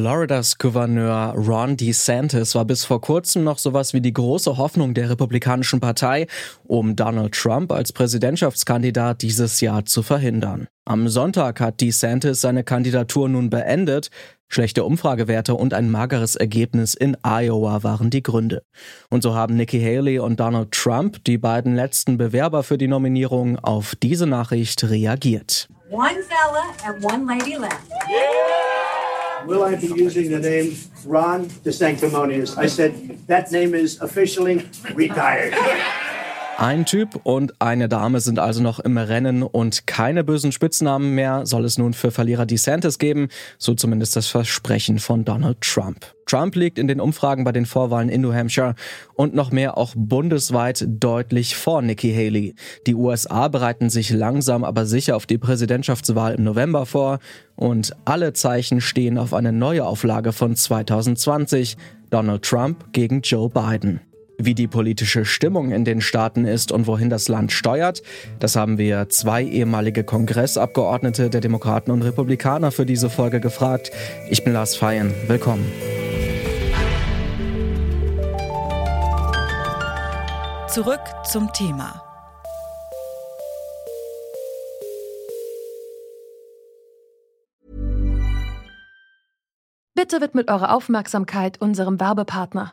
Floridas Gouverneur Ron DeSantis war bis vor kurzem noch sowas wie die große Hoffnung der Republikanischen Partei, um Donald Trump als Präsidentschaftskandidat dieses Jahr zu verhindern. Am Sonntag hat DeSantis seine Kandidatur nun beendet. Schlechte Umfragewerte und ein mageres Ergebnis in Iowa waren die Gründe. Und so haben Nikki Haley und Donald Trump, die beiden letzten Bewerber für die Nominierung, auf diese Nachricht reagiert. One fella and one lady left. Yeah! Will I be using the name Ron the Sanctimonious? I said, that name is officially retired. Ein Typ und eine Dame sind also noch im Rennen und keine bösen Spitznamen mehr soll es nun für Verlierer DeSantis geben, so zumindest das Versprechen von Donald Trump. Trump liegt in den Umfragen bei den Vorwahlen in New Hampshire und noch mehr auch bundesweit deutlich vor Nikki Haley. Die USA bereiten sich langsam aber sicher auf die Präsidentschaftswahl im November vor und alle Zeichen stehen auf eine neue Auflage von 2020, Donald Trump gegen Joe Biden. Wie die politische Stimmung in den Staaten ist und wohin das Land steuert, das haben wir zwei ehemalige Kongressabgeordnete der Demokraten und Republikaner für diese Folge gefragt. Ich bin Lars Feyen. Willkommen. Zurück zum Thema. Bitte widmet eure Aufmerksamkeit unserem Werbepartner.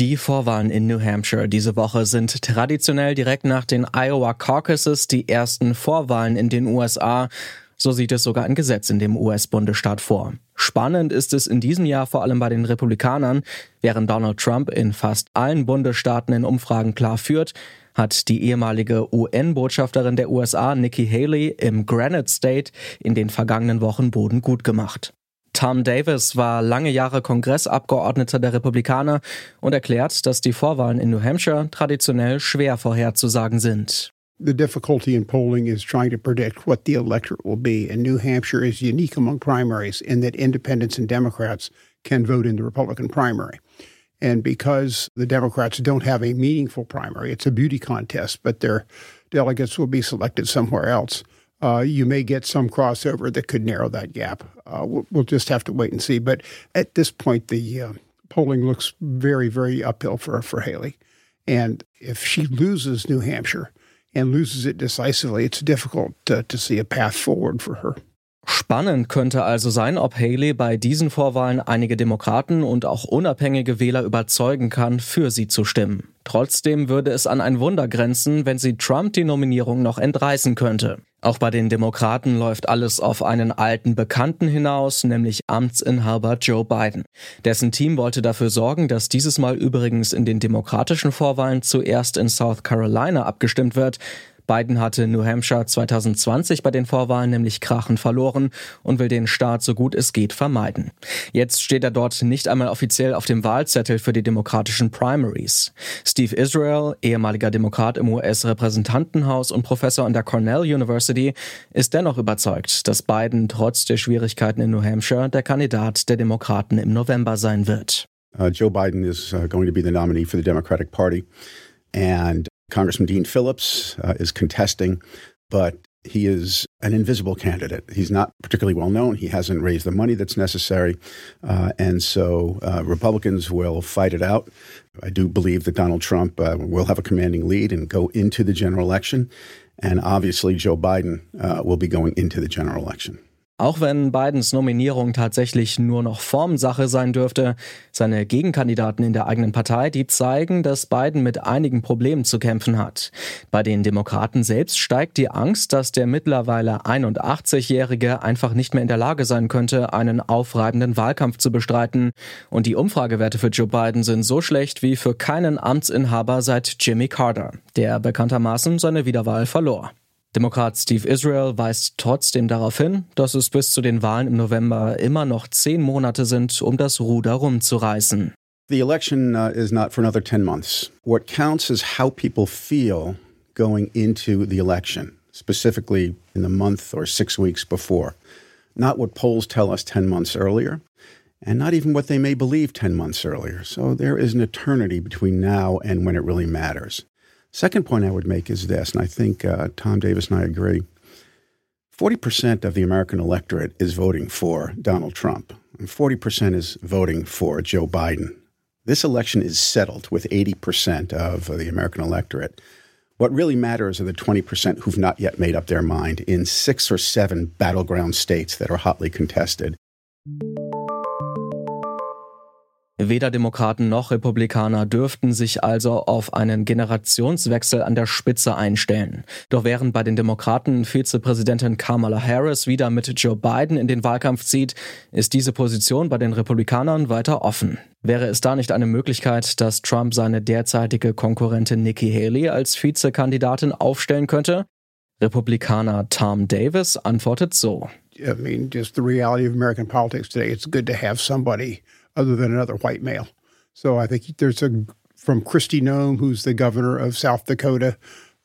Die Vorwahlen in New Hampshire diese Woche sind traditionell direkt nach den Iowa Caucuses die ersten Vorwahlen in den USA. So sieht es sogar ein Gesetz in dem US-Bundesstaat vor. Spannend ist es in diesem Jahr vor allem bei den Republikanern. Während Donald Trump in fast allen Bundesstaaten in Umfragen klar führt, hat die ehemalige UN-Botschafterin der USA Nikki Haley im Granite State in den vergangenen Wochen Boden gut gemacht. Tom Davis war lange Jahre Kongressabgeordneter der Republikaner und erklärt, dass die Vorwahlen in New Hampshire traditionell schwer vorherzusagen sind. The difficulty in polling is trying to predict what the electorate will be, and New Hampshire is unique among primaries in that independents and Democrats can vote in the Republican primary. And because the Democrats don't have a meaningful primary, it's a beauty contest, but their delegates will be selected somewhere else. Uh, you may get some crossover that could narrow that gap. Uh, we'll, we'll, just have to wait and see. But at this point, the uh, polling looks very, very uphill for for Haley. And if she loses New Hampshire and loses it decisively, it's difficult to, to see a path forward for her. Spannend könnte also sein, ob Haley bei diesen Vorwahlen einige Demokraten und auch unabhängige Wähler überzeugen kann, für sie zu stimmen. Trotzdem würde es an ein Wunder grenzen, wenn sie Trump die Nominierung noch entreißen könnte. Auch bei den Demokraten läuft alles auf einen alten Bekannten hinaus, nämlich Amtsinhaber Joe Biden. Dessen Team wollte dafür sorgen, dass dieses Mal übrigens in den demokratischen Vorwahlen zuerst in South Carolina abgestimmt wird, Biden hatte New Hampshire 2020 bei den Vorwahlen nämlich krachend verloren und will den Staat so gut es geht vermeiden. Jetzt steht er dort nicht einmal offiziell auf dem Wahlzettel für die demokratischen Primaries. Steve Israel, ehemaliger Demokrat im US-Repräsentantenhaus und Professor an der Cornell University, ist dennoch überzeugt, dass Biden trotz der Schwierigkeiten in New Hampshire der Kandidat der Demokraten im November sein wird. Uh, Joe Biden is uh, going to be the nominee for the Democratic Party. And Congressman Dean Phillips uh, is contesting, but he is an invisible candidate. He's not particularly well known. He hasn't raised the money that's necessary. Uh, and so uh, Republicans will fight it out. I do believe that Donald Trump uh, will have a commanding lead and go into the general election. And obviously, Joe Biden uh, will be going into the general election. Auch wenn Bidens Nominierung tatsächlich nur noch Formsache sein dürfte, seine Gegenkandidaten in der eigenen Partei, die zeigen, dass Biden mit einigen Problemen zu kämpfen hat. Bei den Demokraten selbst steigt die Angst, dass der mittlerweile 81-Jährige einfach nicht mehr in der Lage sein könnte, einen aufreibenden Wahlkampf zu bestreiten. Und die Umfragewerte für Joe Biden sind so schlecht wie für keinen Amtsinhaber seit Jimmy Carter, der bekanntermaßen seine Wiederwahl verlor. Demokrat Steve Israel weist trotzdem darauf hin, dass es bis zu den Wahlen im November immer noch zehn Monate sind, um das Ruder rumzureißen. The election uh, is not for another 10 months. What counts is how people feel going into the election, specifically in the month or six weeks before. Not what polls tell us 10 months earlier, and not even what they may believe 10 months earlier. So there is an eternity between now and when it really matters. Second point I would make is this, and I think uh, Tom Davis and I agree 40% of the American electorate is voting for Donald Trump, and 40% is voting for Joe Biden. This election is settled with 80% of the American electorate. What really matters are the 20% who've not yet made up their mind in six or seven battleground states that are hotly contested. Weder Demokraten noch Republikaner dürften sich also auf einen Generationswechsel an der Spitze einstellen. Doch während bei den Demokraten Vizepräsidentin Kamala Harris wieder mit Joe Biden in den Wahlkampf zieht, ist diese Position bei den Republikanern weiter offen. Wäre es da nicht eine Möglichkeit, dass Trump seine derzeitige Konkurrentin Nikki Haley als Vizekandidatin aufstellen könnte? Republikaner Tom Davis antwortet so. I mean, just the reality of American politics today, it's good to have somebody other than another white male. So I think there's a from Christy Nome, who's the governor of South Dakota.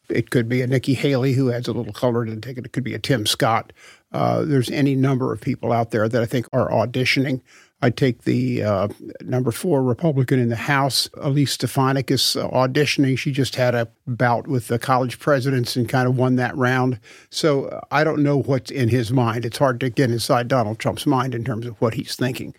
It could be a Nikki Haley who adds a little color to the ticket. It could be a Tim Scott. Uh, there's any number of people out there that I think are auditioning. I take the uh, number four Republican in the House, Elise Stefanik, is auditioning. She just had a bout with the college presidents and kind of won that round. So I don't know what's in his mind. It's hard to get inside Donald Trump's mind in terms of what he's thinking.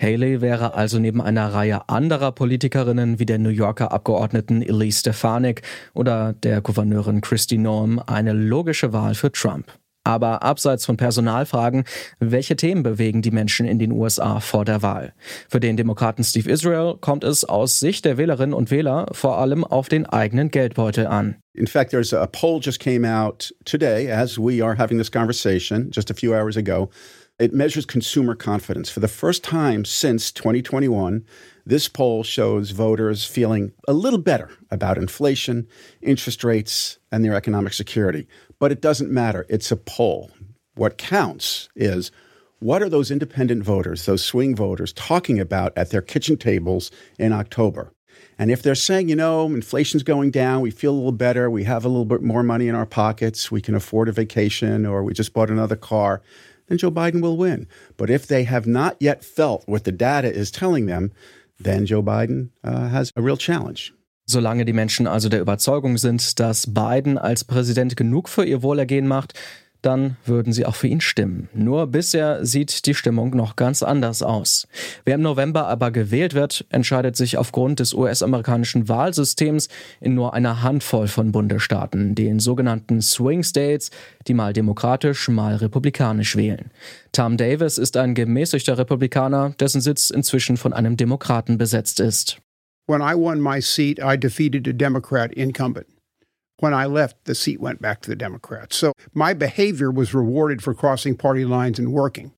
Haley wäre also neben einer Reihe anderer Politikerinnen wie der New Yorker Abgeordneten Elise Stefanik oder der Gouverneurin Christy Noem eine logische Wahl für Trump. Aber abseits von Personalfragen, welche Themen bewegen die Menschen in den USA vor der Wahl? Für den Demokraten Steve Israel kommt es aus Sicht der Wählerinnen und Wähler vor allem auf den eigenen Geldbeutel an. In fact, there's a poll just came out today as we are having this conversation just a few hours ago It measures consumer confidence. For the first time since 2021, this poll shows voters feeling a little better about inflation, interest rates, and their economic security. But it doesn't matter. It's a poll. What counts is what are those independent voters, those swing voters, talking about at their kitchen tables in October? And if they're saying, you know, inflation's going down, we feel a little better, we have a little bit more money in our pockets, we can afford a vacation, or we just bought another car, then Joe Biden will win. But if they have not yet felt what the data is telling them, then Joe Biden uh, has a real challenge. Solange die Menschen also der Überzeugung sind, dass Biden als Präsident genug für ihr Wohlergehen macht, dann würden sie auch für ihn stimmen. Nur bisher sieht die Stimmung noch ganz anders aus. Wer im November aber gewählt wird, entscheidet sich aufgrund des US-amerikanischen Wahlsystems in nur einer Handvoll von Bundesstaaten, den sogenannten Swing States, die mal demokratisch, mal republikanisch wählen. Tom Davis ist ein gemäßigter Republikaner, dessen Sitz inzwischen von einem Demokraten besetzt ist. When I won my seat, I defeated a Democrat incumbent. When I left, the seat went back to the Democrats. So my behavior was rewarded for crossing party lines and working.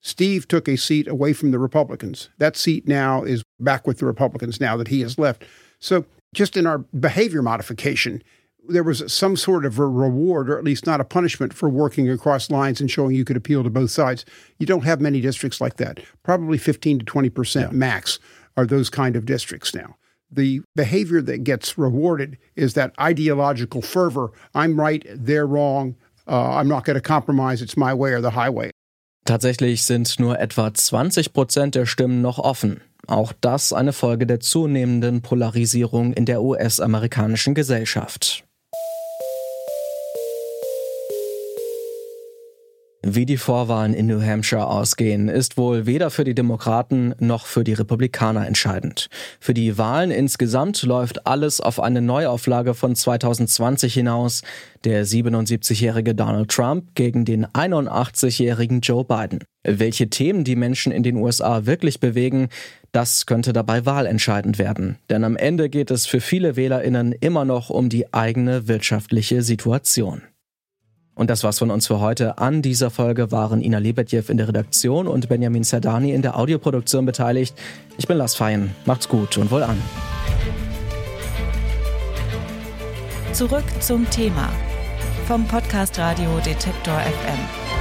Steve took a seat away from the Republicans. That seat now is back with the Republicans now that he has left. So, just in our behavior modification, there was some sort of a reward, or at least not a punishment, for working across lines and showing you could appeal to both sides. You don't have many districts like that. Probably 15 to 20% yeah. max are those kind of districts now. The behavior that gets rewarded is that ideological fervor. I'm right, they're wrong. Uh, I'm not going to compromise. It's my way or the highway. Tatsächlich sind nur etwa 20 Prozent der Stimmen noch offen. Auch das eine Folge der zunehmenden Polarisierung in der US-amerikanischen Gesellschaft. Wie die Vorwahlen in New Hampshire ausgehen, ist wohl weder für die Demokraten noch für die Republikaner entscheidend. Für die Wahlen insgesamt läuft alles auf eine Neuauflage von 2020 hinaus. Der 77-jährige Donald Trump gegen den 81-jährigen Joe Biden. Welche Themen die Menschen in den USA wirklich bewegen, das könnte dabei wahlentscheidend werden. Denn am Ende geht es für viele Wählerinnen immer noch um die eigene wirtschaftliche Situation. Und das war's von uns für heute. An dieser Folge waren Ina Lebedjew in der Redaktion und Benjamin Serdani in der Audioproduktion beteiligt. Ich bin Lars Feyen. Macht's gut und wohl an. Zurück zum Thema vom Podcast Radio Detektor FM.